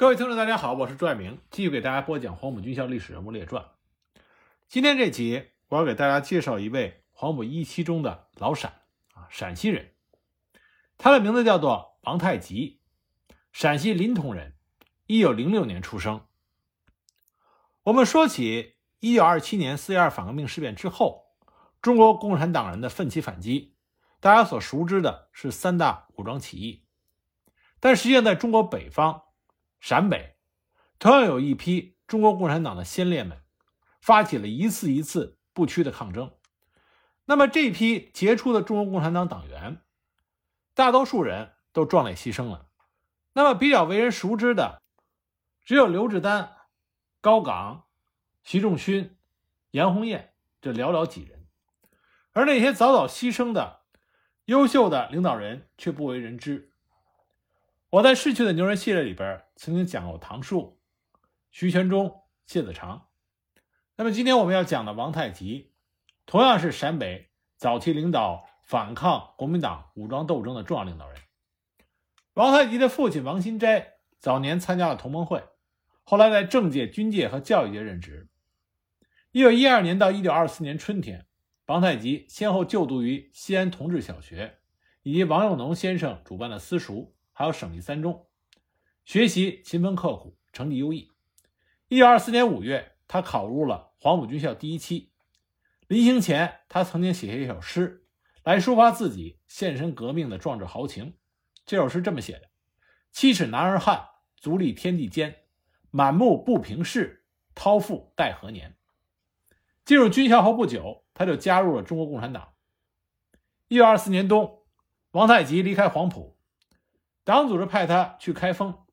各位听众，大家好，我是朱爱明，继续给大家播讲黄埔军校历史人物列传。今天这集，我要给大家介绍一位黄埔一期中的老陕啊，陕西人，他的名字叫做王太吉，陕西临潼人，一九零六年出生。我们说起一九二七年四一二反革命事变之后，中国共产党人的奋起反击，大家所熟知的是三大武装起义，但实际上在中国北方。陕北同样有一批中国共产党的先烈们，发起了一次一次不屈的抗争。那么这批杰出的中国共产党党员，大多数人都壮烈牺牲了。那么比较为人熟知的，只有刘志丹、高岗、习仲勋、杨红艳这寥寥几人，而那些早早牺牲的优秀的领导人却不为人知。我在逝去的牛人系列里边曾经讲过唐树、徐全忠、谢子长。那么今天我们要讲的王太吉，同样是陕北早期领导反抗国民党武装斗争的重要领导人。王太吉的父亲王新斋早年参加了同盟会，后来在政界、军界和教育界任职。一九一二年到一九二四年春天，王太吉先后就读于西安同治小学以及王有农先生主办的私塾。还有省立三中，学习勤奋刻苦，成绩优异。一九二四年五月，他考入了黄埔军校第一期。临行前，他曾经写下一首诗，来抒发自己献身革命的壮志豪情。这首诗这么写的：“七尺男儿汉，足立天地间。满目不平事，掏腹待何年？”进入军校后不久，他就加入了中国共产党。一九二四年冬，王太吉离开黄埔。党组织派他去开封，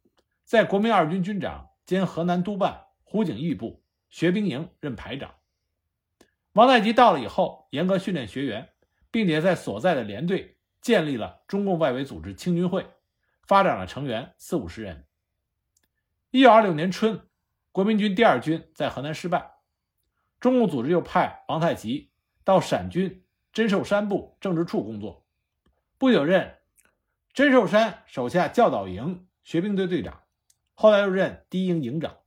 在国民二军军长兼河南督办胡景翼部学兵营任排长。王太吉到了以后，严格训练学员，并且在所在的连队建立了中共外围组织青军会，发展了成员四五十人。一九二六年春，国民军第二军在河南失败，中共组织又派王太吉到陕军珍寿山部政治处工作，不久任。甄寿山手下教导营学兵队队长，后来又任第一营营长，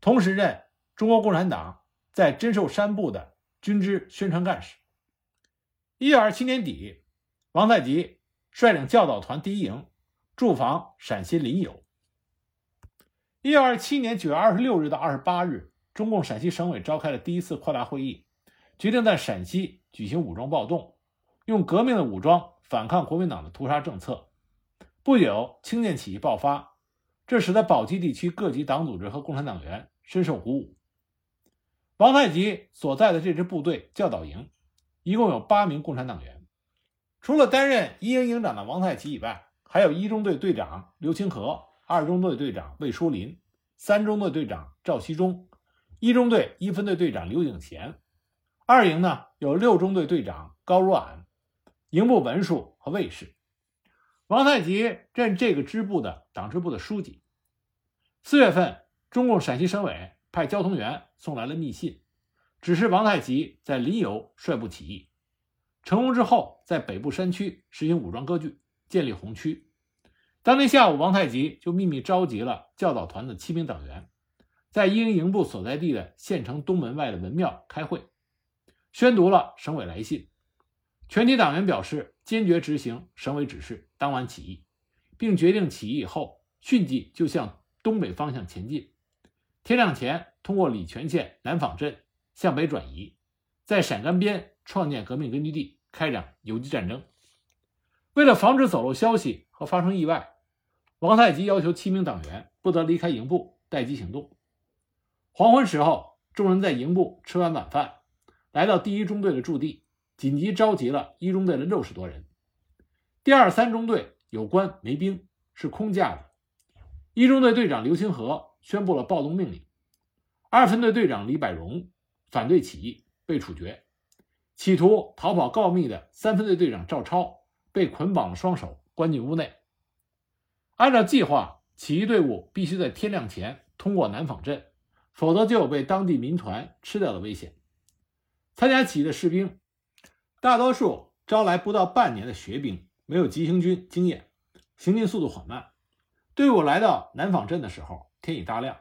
同时任中国共产党在甄寿山部的军支宣传干事。一九二七年底，王太吉率领教导团第一营驻防陕西临友。一九二七年九月二十六日到二十八日，中共陕西省委召开了第一次扩大会议，决定在陕西举行武装暴动，用革命的武装反抗国民党的屠杀政策。不久，清涧起义爆发，这使得宝鸡地区各级党组织和共产党员深受鼓舞。王太吉所在的这支部队教导营，一共有八名共产党员。除了担任一营营长的王太吉以外，还有一中队队长刘清河、二中队队长魏书林、三中队队长赵锡忠、一中队一分队队长刘景贤。二营呢有六中队队长高如俺、营部文书和卫士。王太吉任这个支部的党支部的书记。四月份，中共陕西省委派交通员送来了密信，指示王太吉在临游率部起义。成功之后，在北部山区实行武装割据，建立红区。当天下午，王太吉就秘密召集了教导团的七名党员，在一营营部所在地的县城东门外的文庙开会，宣读了省委来信。全体党员表示坚决执行省委指示，当晚起义，并决定起义以后迅即就向东北方向前进。天亮前，通过礼泉县南坊镇向北转移，在陕甘边创建革命根据地，开展游击战争。为了防止走漏消息和发生意外，王太吉要求七名党员不得离开营部，待机行动。黄昏时候，众人在营部吃完晚饭，来到第一中队的驻地。紧急召集了一中队的六十多人，第二、三中队有官没兵，是空架子。一中队队长刘清河宣布了暴动命令，二分队队长李百荣反对起义，被处决。企图逃跑告密的三分队队长赵超被捆绑双手，关进屋内。按照计划，起义队伍必须在天亮前通过南坊镇，否则就有被当地民团吃掉的危险。参加起义的士兵。大多数招来不到半年的学兵，没有急行军经验，行进速度缓慢。队伍来到南坊镇的时候，天已大亮。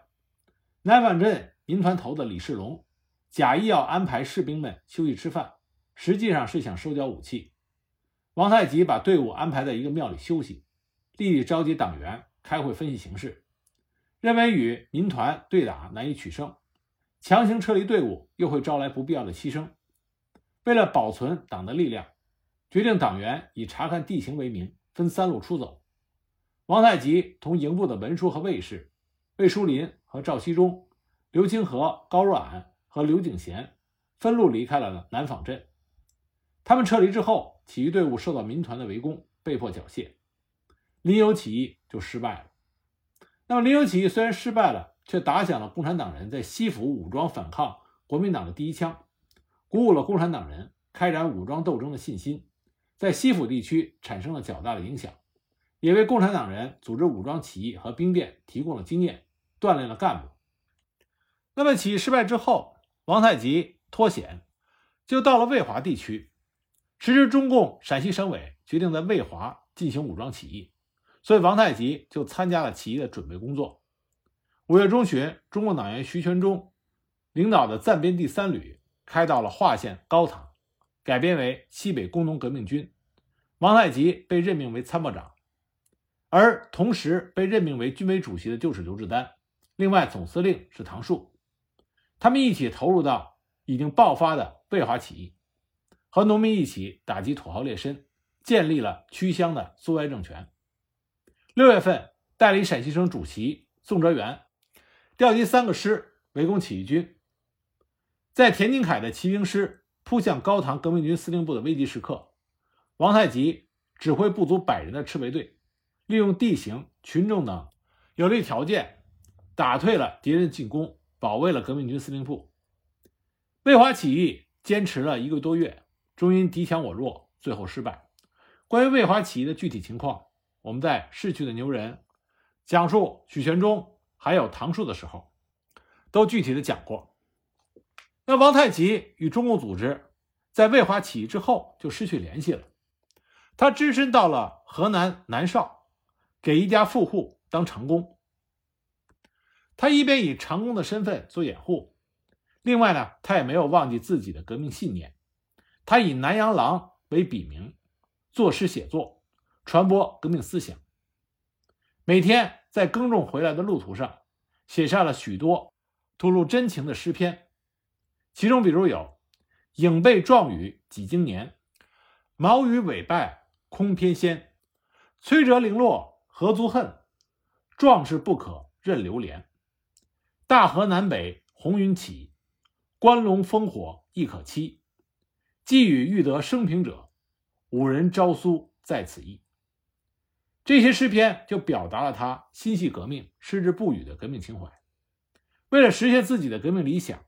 南坊镇民团头的李世龙假意要安排士兵们休息吃饭，实际上是想收缴武器。王太吉把队伍安排在一个庙里休息，立即召集党员开会分析形势，认为与民团对打难以取胜，强行撤离队伍又会招来不必要的牺牲。为了保存党的力量，决定党员以查看地形为名，分三路出走。王太吉同营部的文书和卫士魏书林和赵锡忠、刘清河、高若蔼和刘景贤分路离开了南坊镇。他们撤离之后，起义队伍受到民团的围攻，被迫缴械。林有起义就失败了。那么，林有起义虽然失败了，却打响了共产党人在西府武装反抗国民党的第一枪，鼓舞了共产党人开展武装斗争的信心，在西府地区产生了较大的影响。也为共产党人组织武装起义和兵变提供了经验，锻炼了干部。那么起义失败之后，王太吉脱险，就到了渭华地区。时值中共陕西省委决定在渭华进行武装起义，所以王太吉就参加了起义的准备工作。五月中旬，中共党员徐全忠领导的暂编第三旅开到了华县高塘，改编为西北工农革命军。王太吉被任命为参谋长。而同时被任命为军委主席的就是刘志丹，另外总司令是唐树，他们一起投入到已经爆发的渭华起义，和农民一起打击土豪劣绅，建立了区乡的苏维埃政权。六月份，代理陕西省主席宋哲元调集三个师围攻起义军，在田金凯的骑兵师扑向高唐革命军司令部的危急时刻，王太极指挥不足百人的赤卫队。利用地形、群众等有利条件，打退了敌人进攻，保卫了革命军司令部。渭华起义坚持了一个多月，终因敌强我弱，最后失败。关于渭华起义的具体情况，我们在《逝去的牛人》讲述许全忠还有唐树的时候，都具体的讲过。那王太吉与中共组织在渭华起义之后就失去联系了，他只身到了河南南邵。给一家富户当长工，他一边以长工的身份做掩护，另外呢，他也没有忘记自己的革命信念。他以南阳郎为笔名，作诗写作，传播革命思想。每天在耕种回来的路途上，写下了许多吐露真情的诗篇，其中比如有“影背壮语几经年，毛羽尾败空翩跹，摧折零落”。何足恨？壮士不可任流连。大河南北红云起，关龙烽火亦可期。寄与欲得生平者，五人朝苏在此意。这些诗篇就表达了他心系革命、矢志不渝的革命情怀。为了实现自己的革命理想，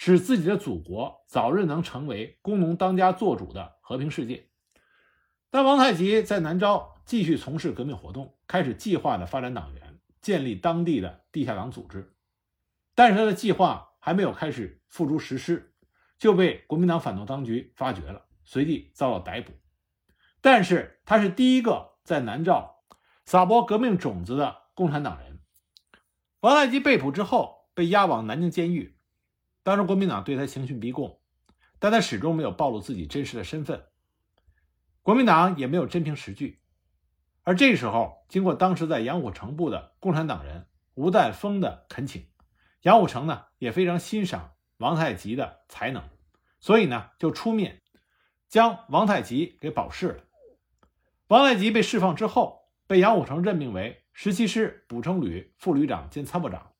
使自己的祖国早日能成为工农当家作主的和平世界，但王太吉在南诏。继续从事革命活动，开始计划的发展党员，建立当地的地下党组织。但是他的计划还没有开始付诸实施，就被国民党反动当局发觉了，随即遭到逮捕。但是他是第一个在南诏撒播革命种子的共产党人。王太吉被捕之后，被押往南京监狱。当时国民党对他刑讯逼供，但他始终没有暴露自己真实的身份。国民党也没有真凭实据。而这时候，经过当时在杨虎城部的共产党人吴岱峰的恳请，杨虎城呢也非常欣赏王太吉的才能，所以呢就出面将王太吉给保释了。王太吉被释放之后，被杨虎城任命为十七师补充旅副旅长兼参谋长。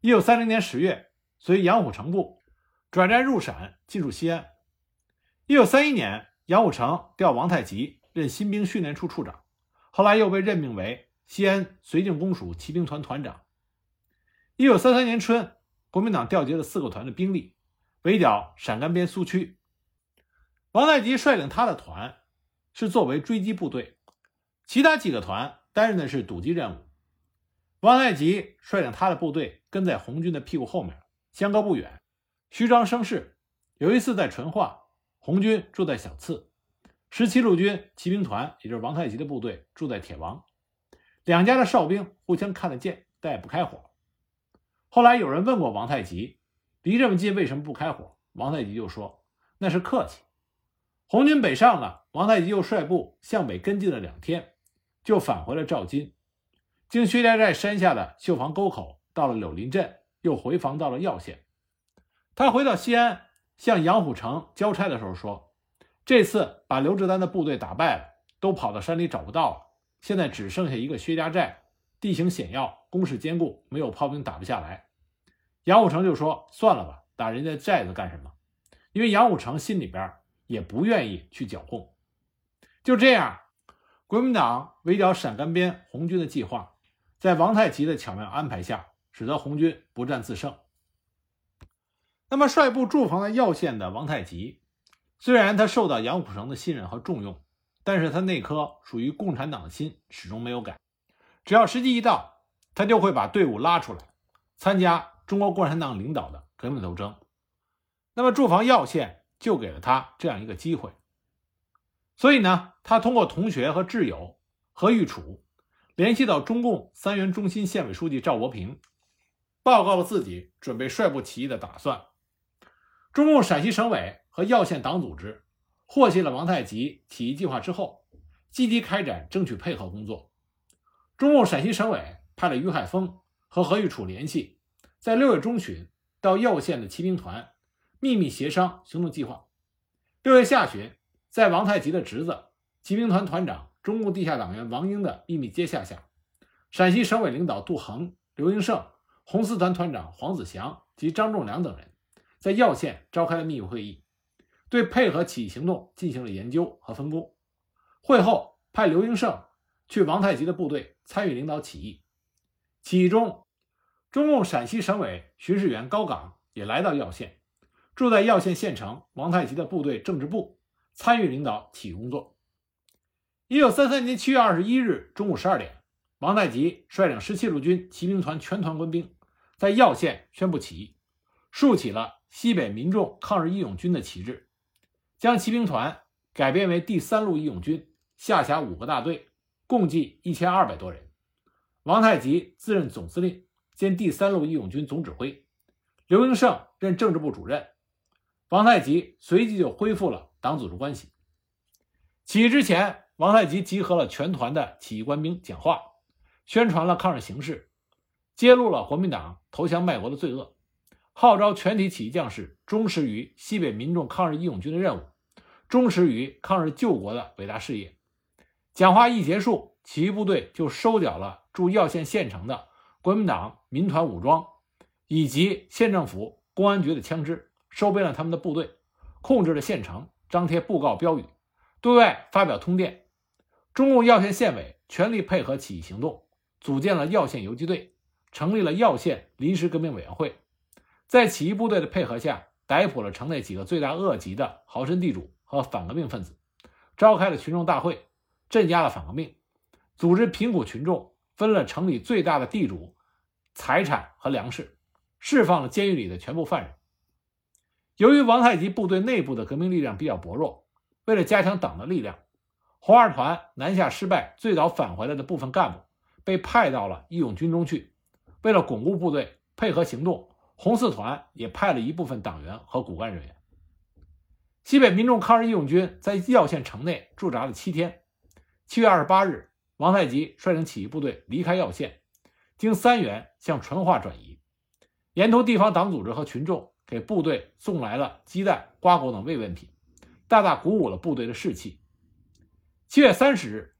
一九三零年十月，随杨虎城部转战入陕，进驻西安。一九三一年，杨虎城调王太吉任新兵训练处处长。后来又被任命为西安绥靖公署骑兵团团长。一九三三年春，国民党调集了四个团的兵力，围剿陕甘边苏区。王太吉率领他的团是作为追击部队，其他几个团担任的是堵击任务。王太吉率领他的部队跟在红军的屁股后面，相隔不远，虚张声势。有一次在淳化，红军住在小次。十七路军骑兵团，也就是王太吉的部队，住在铁王；两家的哨兵互相看得见，但也不开火。后来有人问过王太吉，离这么近为什么不开火？王太吉就说那是客气。红军北上了，王太吉又率部向北跟进了两天，就返回了赵金，经薛家寨山下的绣房沟口，到了柳林镇，又回防到了耀县。他回到西安，向杨虎城交差的时候说：“这次把刘志丹的部队打败了，都跑到山里找不到了。现在只剩下一个薛家寨，地形险要，工事坚固，没有炮兵打不下来。”杨虎城就说：“算了吧，打人家寨子干什么？”因为杨虎城心里边也不愿意去剿共。就这样，国民党围剿陕甘边红军的计划，在王太吉的巧妙安排下，使得红军不战自胜。那么，率部驻防在耀县的王太吉，虽然他受到杨虎城的信任和重用，但是他那颗属于共产党的心始终没有改。只要时机一到，他就会把队伍拉出来，参加中国共产党领导的革命斗争。那么，驻防耀县就给了他这样一个机会。所以呢，他通过同学和挚友何玉楚，联系到中共三原中心县委书记赵国平，报告了自己准备率部起义的打算。中共陕西省委和耀县党组织获悉了王太吉起义计划之后，积极开展争取配合工作。中共陕西省委派了于海峰和何玉楚联系，在六月中旬到耀县的骑兵团秘密协商行动计划。六月下旬，在王太吉的侄子骑兵团团长、中共地下党员王英的秘密接洽下，陕西省委领导杜衡、刘英胜、红四团团长黄子祥及张仲良等人。在耀县召开了秘密会议，对配合起义行动进行了研究和分工。会后，派刘英胜去王太吉的部队参与领导起义。起义中，中共陕西省委巡视员高岗也来到耀县，住在耀县县城王太吉的部队政治部，参与领导起义工作。一九三三年七月二十一日中午十二点，王太吉率领十七路军骑兵团全团官兵，在耀县宣布起义，竖起了。西北民众抗日义勇军的旗帜，将骑兵团改编为第三路义勇军，下辖五个大队，共计一千二百多人。王太吉自任总司令兼第三路义勇军总指挥，刘英胜任政治部主任。王太吉随即就恢复了党组织关系。起义之前，王太吉集合了全团的起义官兵讲话，宣传了抗日形势，揭露了国民党投降卖国的罪恶。号召全体起义将士忠实于西北民众抗日义勇军的任务，忠实于抗日救国的伟大事业。讲话一结束，起义部队就收缴了驻耀县县城的国民党民团武装以及县政府公安局的枪支，收编了他们的部队，控制了县城，张贴布告标语，对外发表通电。中共耀县县委全力配合起义行动，组建了耀县游击队，成立了耀县临时革命委员会。在起义部队的配合下，逮捕了城内几个罪大恶极的豪绅地主和反革命分子，召开了群众大会，镇压了反革命，组织贫苦群众分了城里最大的地主财产和粮食，释放了监狱里的全部犯人。由于王太吉部队内部的革命力量比较薄弱，为了加强党的力量，红二团南下失败，最早返回来的部分干部被派到了义勇军中去。为了巩固部队，配合行动。红四团也派了一部分党员和骨干人员。西北民众抗日义勇军在耀县城内驻扎了七天。七月二十八日，王太吉率领起义部队离开耀县，经三原向淳化转移。沿途，地方党组织和群众给部队送来了鸡蛋、瓜果等慰问品，大大鼓舞了部队的士气。七月三十日，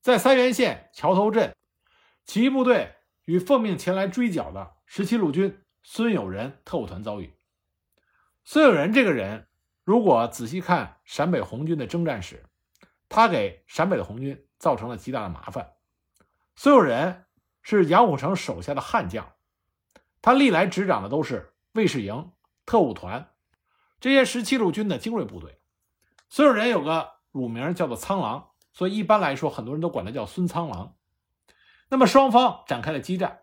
在三原县桥头镇，起义部队与奉命前来追剿的十七路军。孙友仁特务团遭遇。孙友仁这个人，如果仔细看陕北红军的征战史，他给陕北的红军造成了极大的麻烦。孙友仁是杨虎城手下的悍将，他历来执掌的都是卫士营、特务团这些十七路军的精锐部队。孙友仁有个乳名叫做苍狼，所以一般来说，很多人都管他叫孙苍狼。那么双方展开了激战。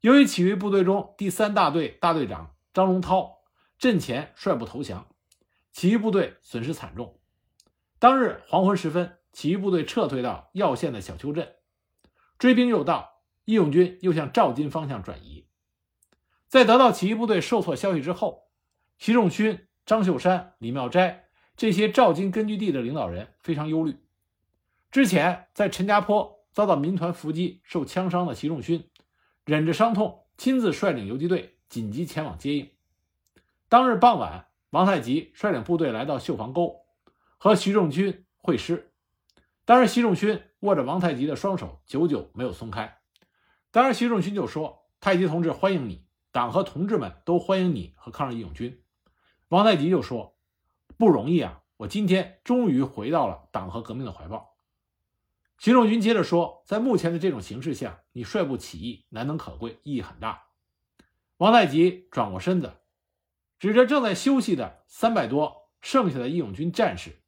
由于起义部队中第三大队大队长张龙涛阵前率部投降，起义部队损失惨重。当日黄昏时分，起义部队撤退到耀县的小丘镇。追兵又到，义勇军又向赵金方向转移。在得到起义部队受挫消息之后，习仲勋、张秀山、李妙斋这些赵金根据地的领导人非常忧虑。之前在陈家坡遭到民团伏击受枪伤的习仲勋，忍着伤痛亲自率领游击队紧急前往接应。当日傍晚，王太吉率领部队来到绣房沟，和习仲勋会师。当时习仲勋握着王太吉的双手，久久没有松开。当时习仲勋就说：“太极同志，欢迎你。”党和同志们都欢迎你和抗日义勇军。王太吉就说：“不容易啊，我今天终于回到了党和革命的怀抱。”徐仲勋接着说：“在目前的这种形势下，你率部起义难能可贵，意义很大。”王太吉转过身子，指着正在休息的三百多剩下的义勇军战士，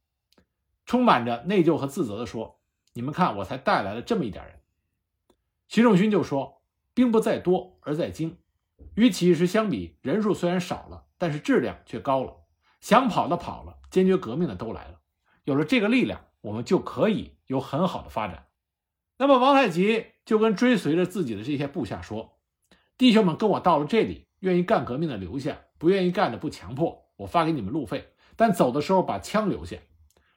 充满着内疚和自责地说：“你们看，我才带来了这么一点人。”徐仲勋就说：“兵不在多而在精。”与起义时相比，人数虽然少了，但是质量却高了。想跑的跑了，坚决革命的都来了。有了这个力量，我们就可以有很好的发展。那么，王太吉就跟追随着自己的这些部下说：“弟兄们，跟我到了这里，愿意干革命的留下，不愿意干的不强迫。我发给你们路费，但走的时候把枪留下。”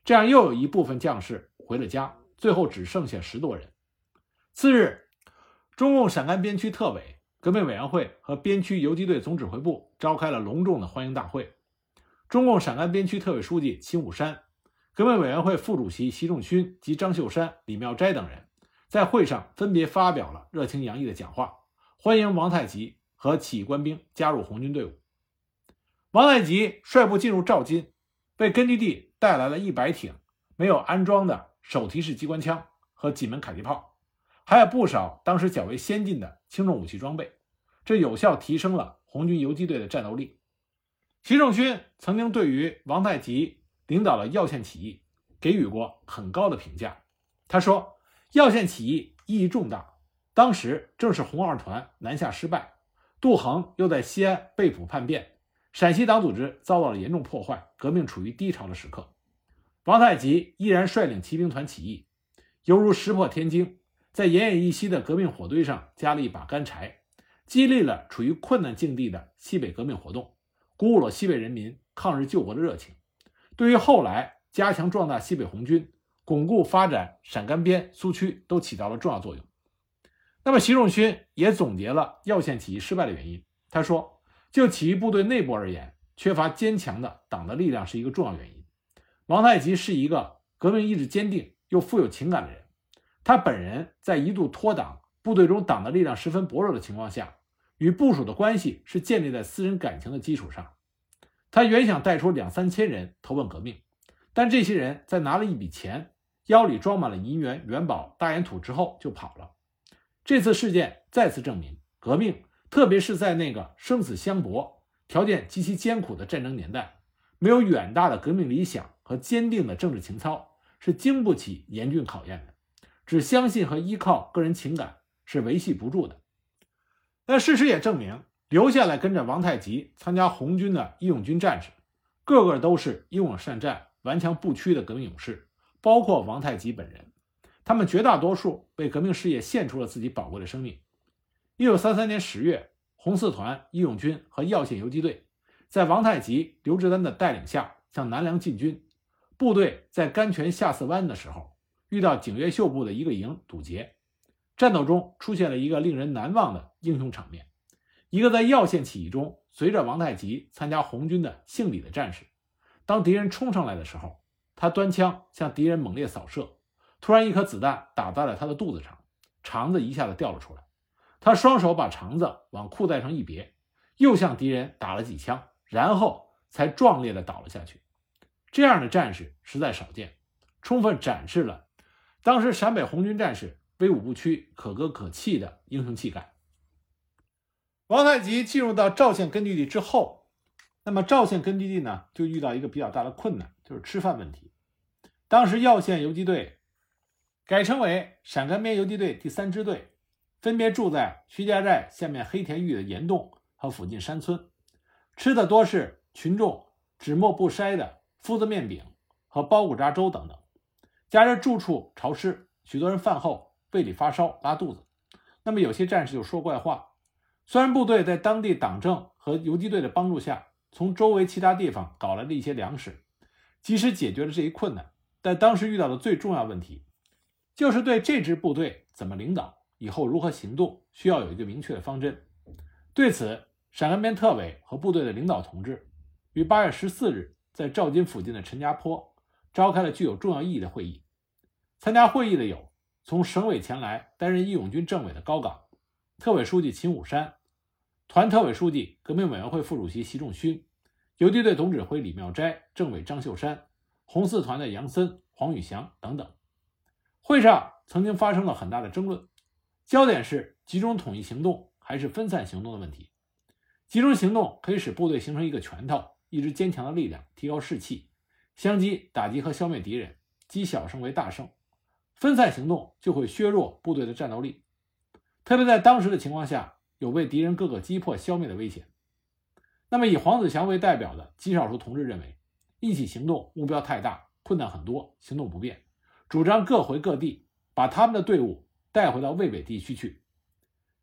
这样，又有一部分将士回了家，最后只剩下十多人。次日，中共陕甘边区特委。革命委员会和边区游击队总指挥部召开了隆重的欢迎大会。中共陕甘边区特委书记秦武山、革命委员会副主席习仲勋及张秀山、李妙斋等人在会上分别发表了热情洋溢的讲话，欢迎王太吉和起义官兵加入红军队伍。王太吉率部进入赵金，为根据地带来了一百挺没有安装的手提式机关枪和几门迫击炮。还有不少当时较为先进的轻重武器装备，这有效提升了红军游击队的战斗力。习仲勋曾经对于王太吉领导了耀县起义给予过很高的评价。他说：“耀县起义意义重大，当时正是红二团南下失败，杜衡又在西安被捕叛变，陕西党组织遭到了严重破坏，革命处于低潮的时刻。王太吉依然率领骑兵团起义，犹如石破天惊。”在奄奄一息的革命火堆上加了一把干柴，激励了处于困难境地的西北革命活动，鼓舞了西北人民抗日救国的热情。对于后来加强壮大西北红军、巩固发展陕甘边苏区都起到了重要作用。那么，习仲勋也总结了耀县起义失败的原因。他说：“就起义部队内部而言，缺乏坚强的党的力量是一个重要原因。王太吉是一个革命意志坚定又富有情感的人。”他本人在一度脱党、部队中党的力量十分薄弱的情况下，与部署的关系是建立在私人感情的基础上。他原想带出两三千人投奔革命，但这些人在拿了一笔钱、腰里装满了银元、元宝、大烟土之后就跑了。这次事件再次证明，革命，特别是在那个生死相搏、条件极其艰苦的战争年代，没有远大的革命理想和坚定的政治情操，是经不起严峻考验的。只相信和依靠个人情感是维系不住的。但事实也证明，留下来跟着王太吉参加红军的义勇军战士，个个都是英勇善战、顽强不屈的革命勇士，包括王太吉本人。他们绝大多数为革命事业献出了自己宝贵的生命。一九三三年十月，红四团义勇军和耀县游击队在王太吉、刘志丹的带领下向南梁进军。部队在甘泉下寺湾的时候。遇到景岳秀部的一个营堵截，战斗中出现了一个令人难忘的英雄场面。一个在耀县起义中随着王太吉参加红军的姓李的战士，当敌人冲上来的时候，他端枪向敌人猛烈扫射，突然一颗子弹打在了他的肚子上，肠子一下子掉了出来。他双手把肠子往裤带上一别，又向敌人打了几枪，然后才壮烈的倒了下去。这样的战士实在少见，充分展示了。当时陕北红军战士威武不屈、可歌可泣的英雄气概。王太吉进入到赵县根据地之后，那么赵县根据地呢，就遇到一个比较大的困难，就是吃饭问题。当时耀县游击队改称为陕甘边游击队第三支队，分别住在徐家寨下面黑田峪的岩洞和附近山村，吃的多是群众纸墨不筛的麸子面饼和包谷渣粥等等。加之住处潮湿，许多人饭后胃里发烧、拉肚子。那么有些战士就说怪话。虽然部队在当地党政和游击队的帮助下，从周围其他地方搞来了一些粮食，及时解决了这一困难，但当时遇到的最重要问题，就是对这支部队怎么领导，以后如何行动，需要有一个明确的方针。对此，陕甘边特委和部队的领导同志于八月十四日在赵金附近的陈家坡召开了具有重要意义的会议。参加会议的有从省委前来担任义勇军政委的高岗，特委书记秦武山。团特委书记、革命委员会副主席习仲勋，游击队总指挥李妙斋，政委张秀山，红四团的杨森、黄宇翔等等。会上曾经发生了很大的争论，焦点是集中统一行动还是分散行动的问题。集中行动可以使部队形成一个拳头，一支坚强的力量，提高士气，相机打击和消灭敌人，积小胜为大胜；分散行动就会削弱部队的战斗力，特别在当时的情况下。有被敌人各个击破、消灭的危险。那么，以黄子祥为代表的极少数同志认为，一起行动目标太大，困难很多，行动不便，主张各回各地，把他们的队伍带回到渭北地区去。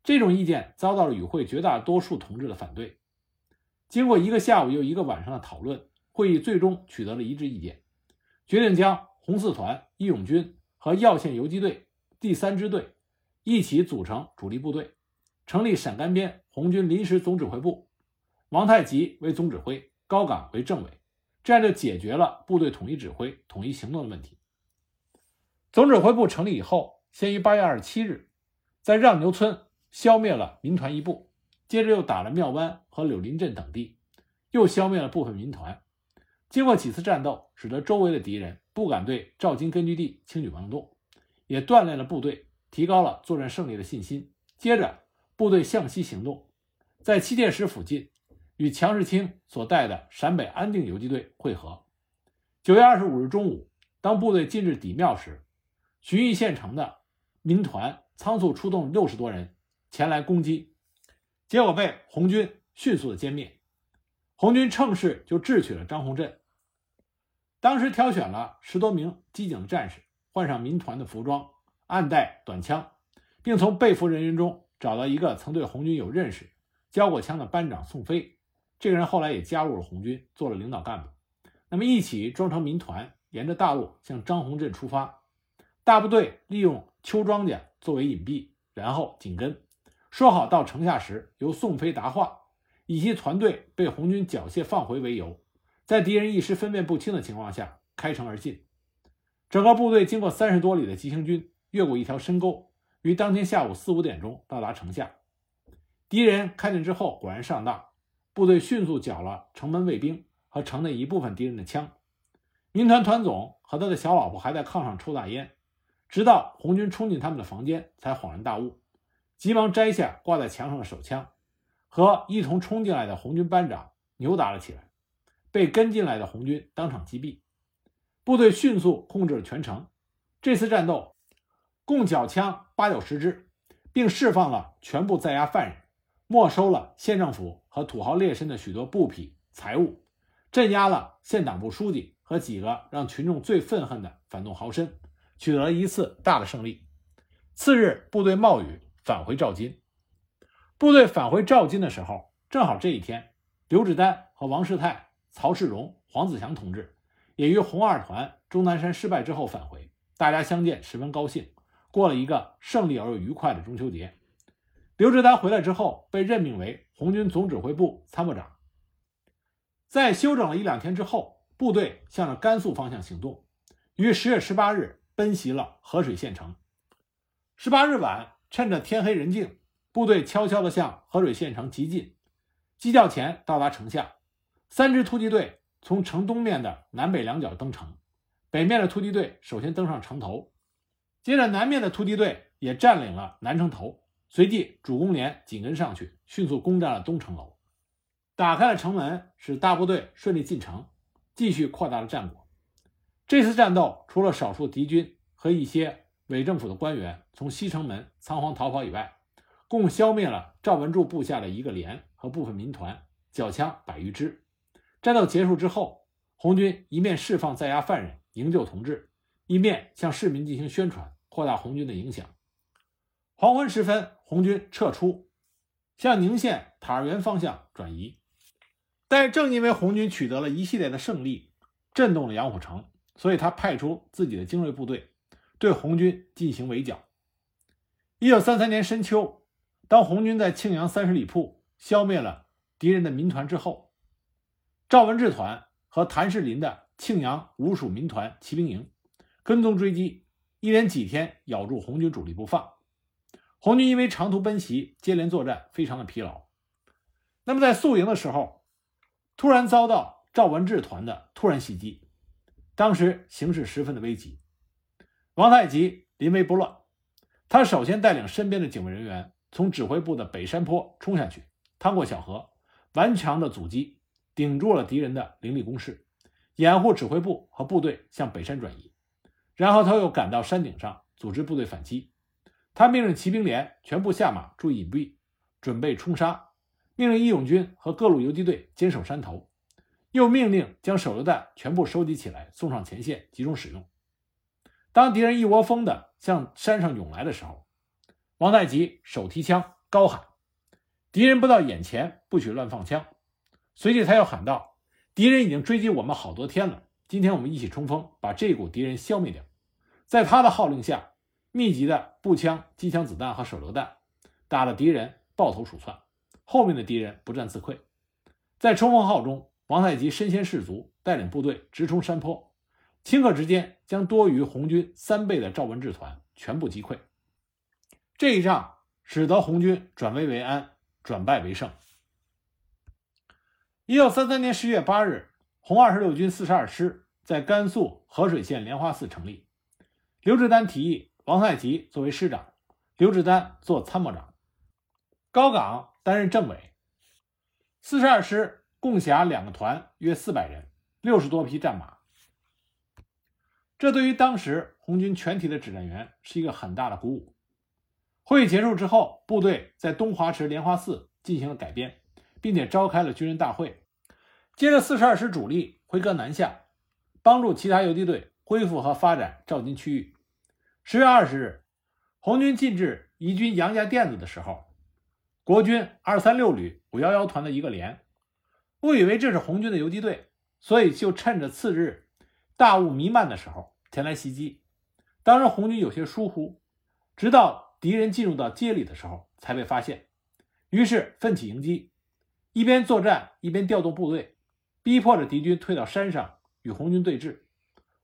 这种意见遭到了与会绝大多数同志的反对。经过一个下午又一个晚上的讨论，会议最终取得了一致意见，决定将红四团、义勇军和耀县游击队第三支队一起组成主力部队。成立陕甘边红军临时总指挥部，王太吉为总指挥，高岗为政委，这样就解决了部队统一指挥、统一行动的问题。总指挥部成立以后，先于八月二十七日在让牛村消灭了民团一部，接着又打了庙湾和柳林镇等地，又消灭了部分民团。经过几次战斗，使得周围的敌人不敢对赵金根据地轻举妄动，也锻炼了部队，提高了作战胜利的信心。接着。部队向西行动，在七界石附近与强世清所带的陕北安定游击队会合。九月二十五日中午，当部队进至底庙时，徐邑县城的民团仓促出动六十多人前来攻击，结果被红军迅速的歼灭。红军乘势就智取了张洪镇。当时挑选了十多名机警的战士，换上民团的服装，暗带短枪，并从被俘人员中。找到一个曾对红军有认识、交过枪的班长宋飞，这个人后来也加入了红军，做了领导干部。那么一起装成民团，沿着大路向张洪镇出发。大部队利用邱庄稼作为隐蔽，然后紧跟。说好到城下时由宋飞答话，以其团队被红军缴械放回为由，在敌人一时分辨不清的情况下开城而进。整个部队经过三十多里的急行军，越过一条深沟。于当天下午四五点钟到达城下，敌人看见之后果然上当，部队迅速缴了城门卫兵和城内一部分敌人的枪。民团团总和他的小老婆还在炕上抽大烟，直到红军冲进他们的房间，才恍然大悟，急忙摘下挂在墙上的手枪，和一同冲进来的红军班长扭打了起来，被跟进来的红军当场击毙。部队迅速控制了全城。这次战斗。共缴枪八九十支，并释放了全部在押犯人，没收了县政府和土豪劣绅的许多布匹财物，镇压了县党部书记和几个让群众最愤恨的反动豪绅，取得了一次大的胜利。次日，部队冒雨返回赵金。部队返回赵金的时候，正好这一天，刘志丹和王世泰、曹世荣、黄子祥同志也于红二团终南山失败之后返回，大家相见十分高兴。过了一个胜利而又愉快的中秋节。刘志丹回来之后，被任命为红军总指挥部参谋长。在休整了一两天之后，部队向着甘肃方向行动，于十月十八日奔袭了河水县城。十八日晚，趁着天黑人静，部队悄悄地向河水县城急进。鸡叫前到达城下，三支突击队从城东面的南北两角登城。北面的突击队首先登上城头。接着，南面的突击队也占领了南城头，随即主攻连紧跟上去，迅速攻占了东城楼，打开了城门，使大部队顺利进城，继续扩大了战果。这次战斗，除了少数敌军和一些伪政府的官员从西城门仓皇逃跑以外，共消灭了赵文柱部下的一个连和部分民团，缴枪百余支。战斗结束之后，红军一面释放在押犯人、营救同志，一面向市民进行宣传。扩大红军的影响。黄昏时分，红军撤出，向宁县塔儿园方向转移。但正因为红军取得了一系列的胜利，震动了杨虎城，所以他派出自己的精锐部队，对红军进行围剿。一九三三年深秋，当红军在庆阳三十里铺消灭了敌人的民团之后，赵文志团和谭士林的庆阳五属民团骑兵营跟踪追击，一连几天咬住红军主力不放。红军因为长途奔袭、接连作战，非常的疲劳。那么在宿营的时候，突然遭到赵文志团的突然袭击，当时形势十分的危急。王太吉临危不乱，他首先带领身边的警卫人员从指挥部的北山坡冲下去，趟过小河，顽强的阻击，顶住了敌人的凌厉攻势，掩护指挥部和部队向北山转移。然后他又赶到山顶上，组织部队反击。他命令骑兵连全部下马，注意隐蔽，准备冲杀。命令义勇军和各路游击队坚守山头，又命令将手榴弹全部收集起来，送上前线集中使用。当敌人一窝蜂的向山上涌来的时候，王太吉手提枪高喊：“敌人不到眼前，不许乱放枪。”随即他又喊道：“敌人已经追击我们好多天了，今天我们一起冲锋，把这股敌人消灭掉。”在他的号令下，密集的步枪、机枪子弹和手榴弹打得敌人抱头鼠窜。后面的敌人不战自溃，在冲锋号中，王太吉身先士卒，带领部队直冲山坡，顷刻之间将多于红军三倍的赵文志团全部击溃。这一仗使得红军转危为安，转败为胜。一九三三年十月八日，红二十六军四十二师在甘肃合水县莲花寺成立。刘志丹提议王太吉作为师长，刘志丹做参谋长，高岗。担任政委，四十二师共辖两个团，约四百人，六十多匹战马。这对于当时红军全体的指战员是一个很大的鼓舞。会议结束之后，部队在东华池莲花寺进行了改编，并且召开了军人大会。接着，四十二师主力回戈南下，帮助其他游击队恢复和发展赵金区域。十月二十日，红军进至宜军杨家店子的时候。国军二三六旅五幺幺团的一个连，误以为这是红军的游击队，所以就趁着次日大雾弥漫的时候前来袭击。当时红军有些疏忽，直到敌人进入到街里的时候才被发现，于是奋起迎击，一边作战一边调动部队，逼迫着敌军退到山上与红军对峙。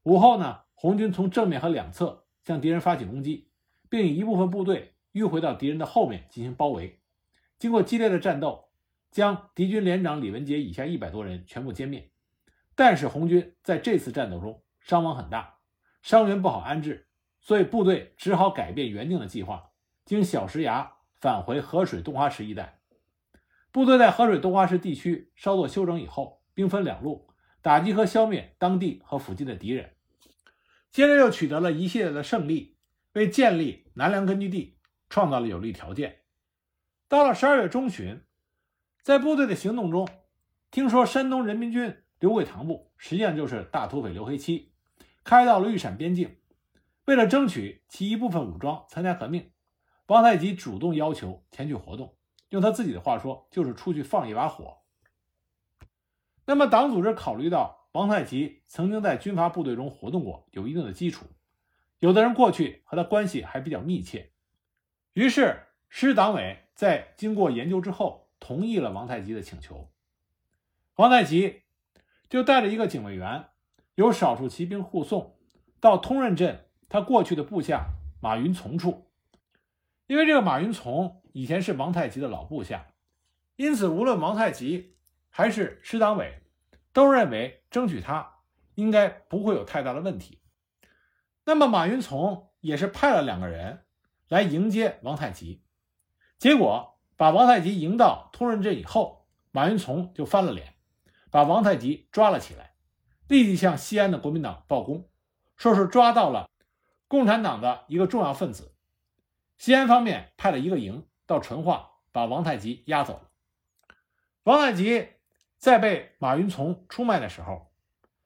午后呢，红军从正面和两侧向敌人发起攻击，并以一部分部队迂回到敌人的后面进行包围。经过激烈的战斗，将敌军连长李文杰以下一百多人全部歼灭。但是红军在这次战斗中伤亡很大，伤员不好安置，所以部队只好改变原定的计划，经小石崖返回河水东花池一带。部队在河水东花池地区稍作休整以后，兵分两路打击和消灭当地和附近的敌人。接着又取得了一系列的胜利，为建立南梁根据地创造了有利条件。到了十二月中旬，在部队的行动中，听说山东人民军刘桂堂部实际上就是大土匪刘黑七，开到了豫陕边境。为了争取其一部分武装参加革命，王太吉主动要求前去活动。用他自己的话说，就是出去放一把火。那么，党组织考虑到王太吉曾经在军阀部队中活动过，有一定的基础，有的人过去和他关系还比较密切，于是师党委。在经过研究之后，同意了王太吉的请求。王太吉就带着一个警卫员，由少数骑兵护送到通任镇他过去的部下马云从处。因为这个马云从以前是王太吉的老部下，因此无论王太吉还是师党委，都认为争取他应该不会有太大的问题。那么马云从也是派了两个人来迎接王太吉。结果把王太吉迎到通润镇以后，马云从就翻了脸，把王太吉抓了起来，立即向西安的国民党报功，说是抓到了共产党的一个重要分子。西安方面派了一个营到淳化，把王太吉押走了。王太吉在被马云从出卖的时候，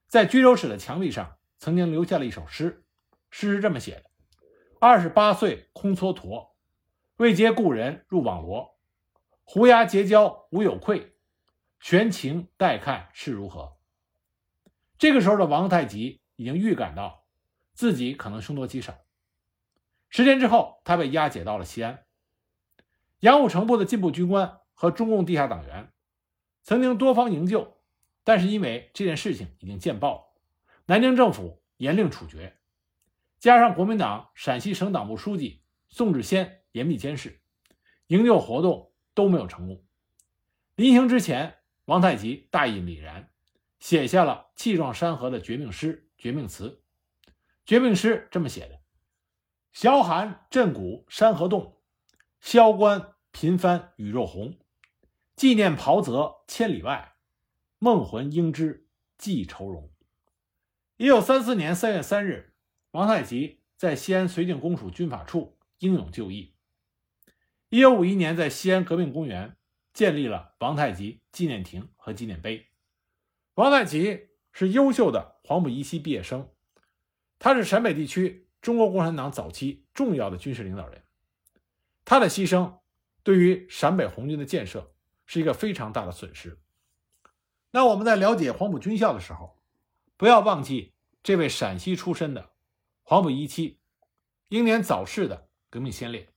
在拘留室的墙壁上曾经留下了一首诗，诗是这么写的：“二十八岁空蹉跎。”未接故人入网罗，胡牙结交无有愧，悬情待看是如何。这个时候的王太极已经预感到自己可能凶多吉少。十天之后，他被押解到了西安。杨虎城部的进步军官和中共地下党员曾经多方营救，但是因为这件事情已经见报，南京政府严令处决，加上国民党陕西省党部书记宋志先严密监视，营救活动都没有成功。临行之前，王太极大义凛然，写下了气壮山河的绝命诗、绝命词。绝命诗这么写的：“萧寒震骨山河动。”萧关频翻雨肉红，纪念袍泽千里外，梦魂应知寄愁容。一九三四年三月三日，王太极在西安绥靖公署军法处英勇就义。一九五一年，在西安革命公园建立了王太极纪念亭和纪念碑。王太极是优秀的黄埔一期毕业生，他是陕北地区中国共产党早期重要的军事领导人。他的牺牲对于陕北红军的建设是一个非常大的损失。那我们在了解黄埔军校的时候，不要忘记这位陕西出身的黄埔一期英年早逝的革命先烈。